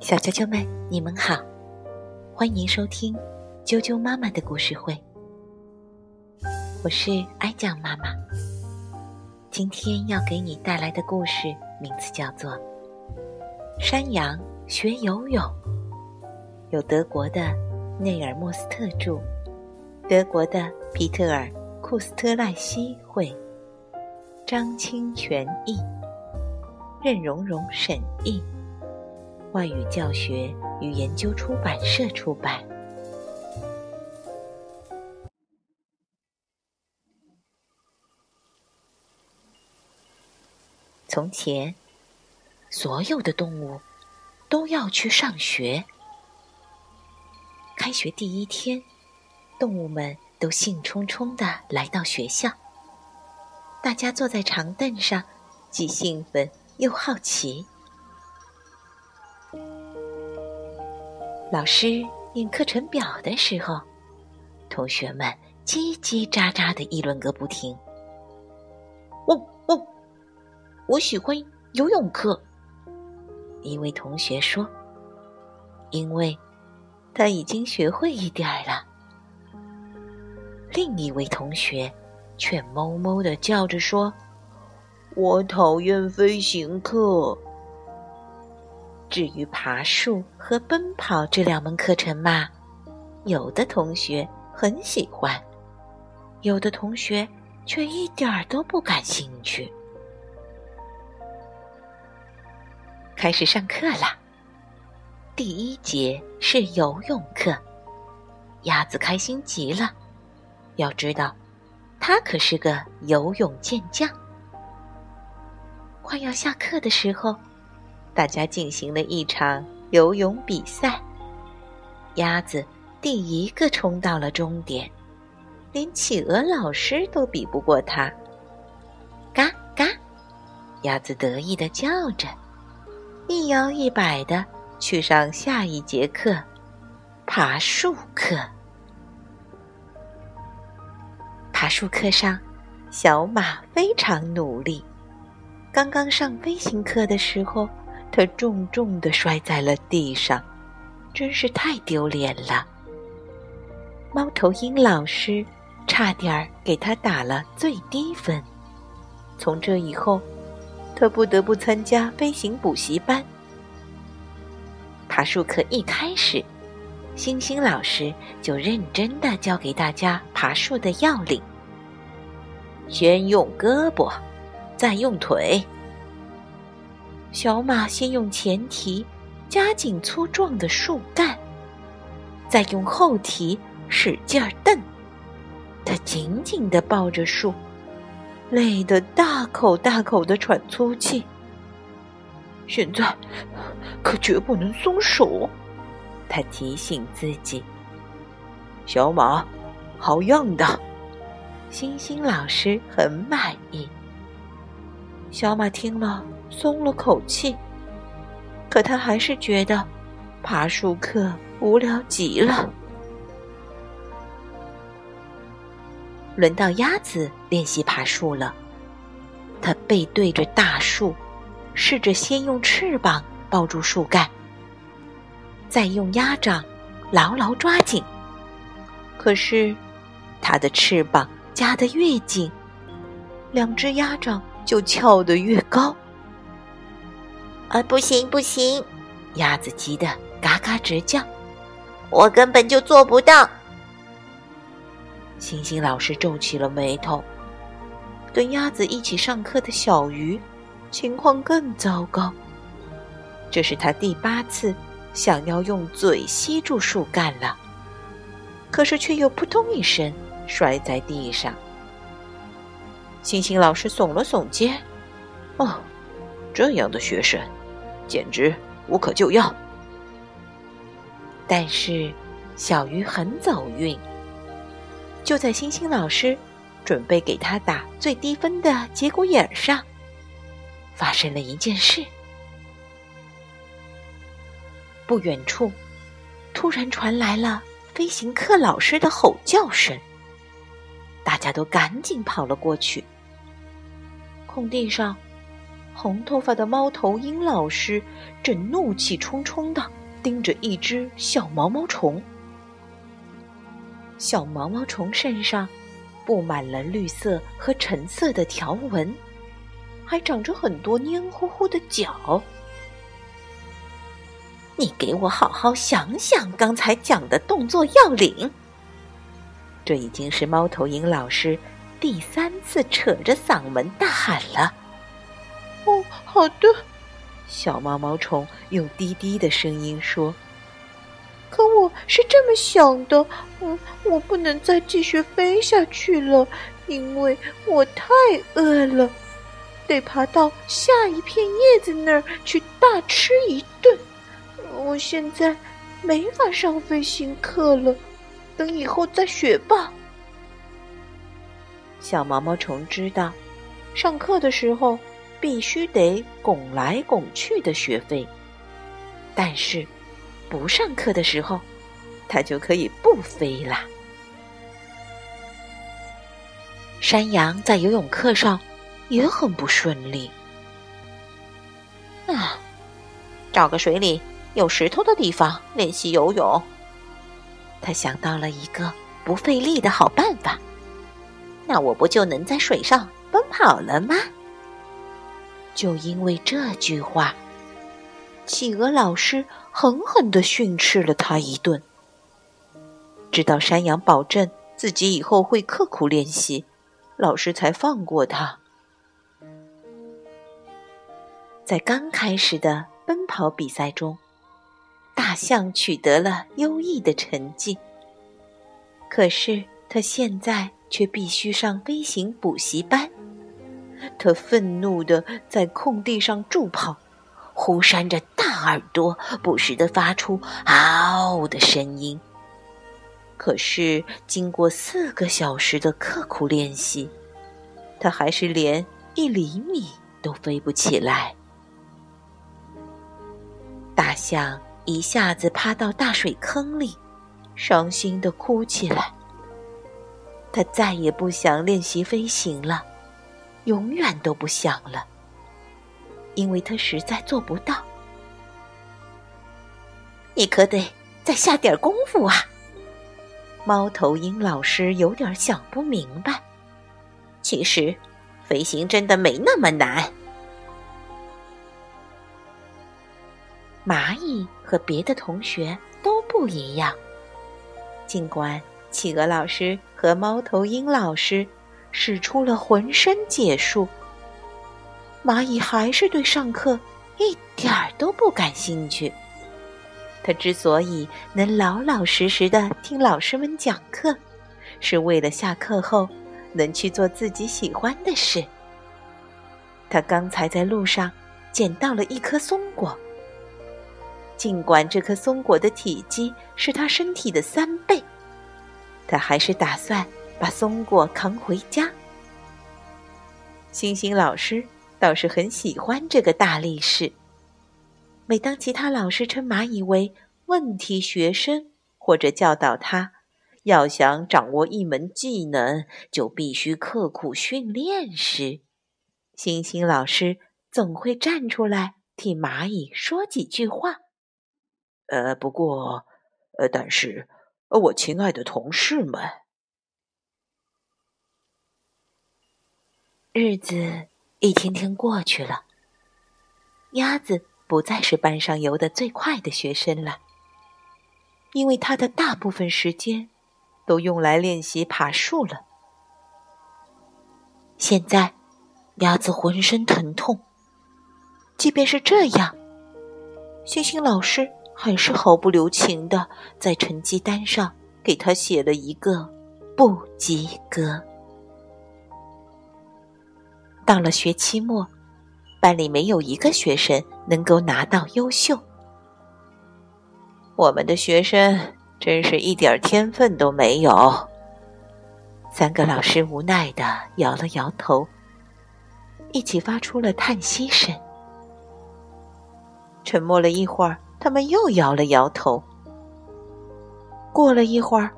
小啾啾们，你们好，欢迎收听啾啾妈妈的故事会。我是哀酱妈妈，今天要给你带来的故事名字叫做《山羊学游泳》，有德国的内尔莫斯特著，德国的皮特尔库斯特赖希绘，张清泉译。任荣荣审译，外语教学与研究出版社出版。从前，所有的动物都要去上学。开学第一天，动物们都兴冲冲的来到学校。大家坐在长凳上，既兴奋。又好奇。老师念课程表的时候，同学们叽叽喳喳的议论个不停。我我，我喜欢游泳课。一位同学说：“因为他已经学会一点儿了。”另一位同学却哞哞的叫着说。我讨厌飞行课。至于爬树和奔跑这两门课程嘛，有的同学很喜欢，有的同学却一点儿都不感兴趣。开始上课啦！第一节是游泳课，鸭子开心极了。要知道，他可是个游泳健将。快要下课的时候，大家进行了一场游泳比赛。鸭子第一个冲到了终点，连企鹅老师都比不过它。嘎嘎，鸭子得意的叫着，一摇一摆的去上下一节课——爬树课。爬树课上，小马非常努力。刚刚上飞行课的时候，他重重的摔在了地上，真是太丢脸了。猫头鹰老师差点儿给他打了最低分。从这以后，他不得不参加飞行补习班。爬树课一开始，星星老师就认真的教给大家爬树的要领：先用胳膊。再用腿，小马先用前蹄夹紧粗壮的树干，再用后蹄使劲儿蹬。它紧紧的抱着树，累得大口大口的喘粗气。现在可绝不能松手，他提醒自己。小马，好样的！星星老师很满意。小马听了，松了口气。可他还是觉得爬树课无聊极了。轮到鸭子练习爬树了。它背对着大树，试着先用翅膀抱住树干，再用鸭掌牢牢抓紧。可是，它的翅膀夹得越紧，两只鸭掌。就翘得越高，啊，不行不行！鸭子急得嘎嘎直叫，我根本就做不到。星星老师皱起了眉头。跟鸭子一起上课的小鱼，情况更糟糕。这是他第八次想要用嘴吸住树干了，可是却又扑通一声摔在地上。星星老师耸了耸肩，“哦，这样的学生，简直无可救药。”但是，小鱼很走运。就在星星老师准备给他打最低分的节骨眼上，发生了一件事。不远处，突然传来了飞行课老师的吼叫声。大家都赶紧跑了过去。空地上，红头发的猫头鹰老师正怒气冲冲的盯着一只小毛毛虫。小毛毛虫身上布满了绿色和橙色的条纹，还长着很多黏糊糊的脚。你给我好好想想刚才讲的动作要领。这已经是猫头鹰老师第三次扯着嗓门大喊了。哦，好的。小毛毛虫用低低的声音说：“可我是这么想的，嗯，我不能再继续飞下去了，因为我太饿了，得爬到下一片叶子那儿去大吃一顿。”我现在没法上飞行课了，等以后再学吧。小毛毛虫知道，上课的时候必须得拱来拱去的学飞，但是不上课的时候，它就可以不飞啦。山羊在游泳课上也很不顺利，啊，找个水里。有石头的地方练习游泳，他想到了一个不费力的好办法。那我不就能在水上奔跑了吗？就因为这句话，企鹅老师狠狠的训斥了他一顿。直到山羊保证自己以后会刻苦练习，老师才放过他。在刚开始的奔跑比赛中。大象取得了优异的成绩，可是他现在却必须上飞行补习班。他愤怒地在空地上助跑，忽扇着大耳朵，不时地发出“嗷”的声音。可是经过四个小时的刻苦练习，他还是连一厘米都飞不起来。大象。一下子趴到大水坑里，伤心的哭起来。他再也不想练习飞行了，永远都不想了，因为他实在做不到。你可得再下点功夫啊！猫头鹰老师有点想不明白。其实，飞行真的没那么难。蚂蚁和别的同学都不一样。尽管企鹅老师和猫头鹰老师使出了浑身解数，蚂蚁还是对上课一点儿都不感兴趣。他之所以能老老实实的听老师们讲课，是为了下课后能去做自己喜欢的事。他刚才在路上捡到了一颗松果。尽管这颗松果的体积是他身体的三倍，他还是打算把松果扛回家。星星老师倒是很喜欢这个大力士。每当其他老师称蚂蚁为问题学生，或者教导他要想掌握一门技能就必须刻苦训练时，星星老师总会站出来替蚂蚁说几句话。呃，不过，呃，但是，呃，我亲爱的同事们，日子一天天过去了，鸭子不再是班上游得最快的学生了，因为他的大部分时间都用来练习爬树了。现在，鸭子浑身疼痛，即便是这样，星星老师。还是毫不留情的在成绩单上给他写了一个不及格。到了学期末，班里没有一个学生能够拿到优秀。我们的学生真是一点天分都没有。三个老师无奈的摇了摇头，一起发出了叹息声。沉默了一会儿。他们又摇了摇头。过了一会儿，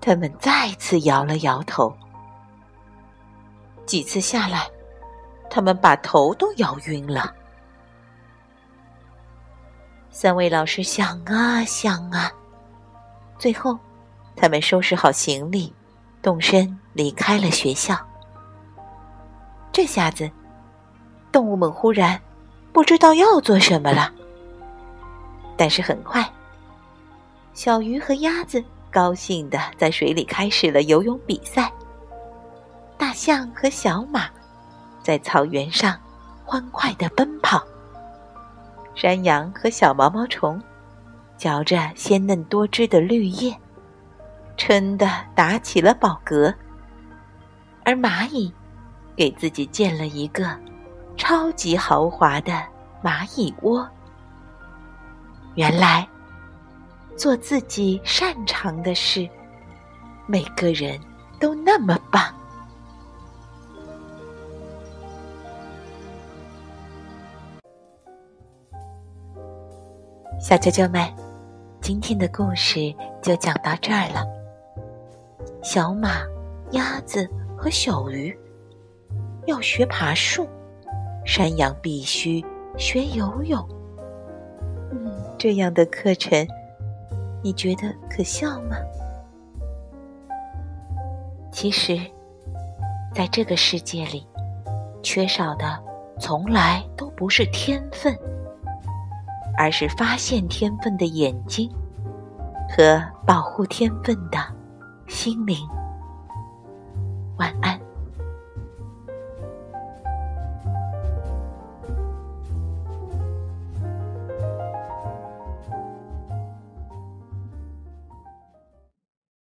他们再次摇了摇头。几次下来，他们把头都摇晕了。三位老师想啊想啊，最后，他们收拾好行李，动身离开了学校。这下子，动物们忽然不知道要做什么了。但是很快，小鱼和鸭子高兴的在水里开始了游泳比赛。大象和小马在草原上欢快的奔跑。山羊和小毛毛虫嚼着鲜嫩多汁的绿叶，撑的打起了饱嗝。而蚂蚁给自己建了一个超级豪华的蚂蚁窝。原来，做自己擅长的事，每个人都那么棒。小啾啾们，今天的故事就讲到这儿了。小马、鸭子和小鱼要学爬树，山羊必须学游泳。这样的课程，你觉得可笑吗？其实，在这个世界里，缺少的从来都不是天分，而是发现天分的眼睛和保护天分的心灵。晚安。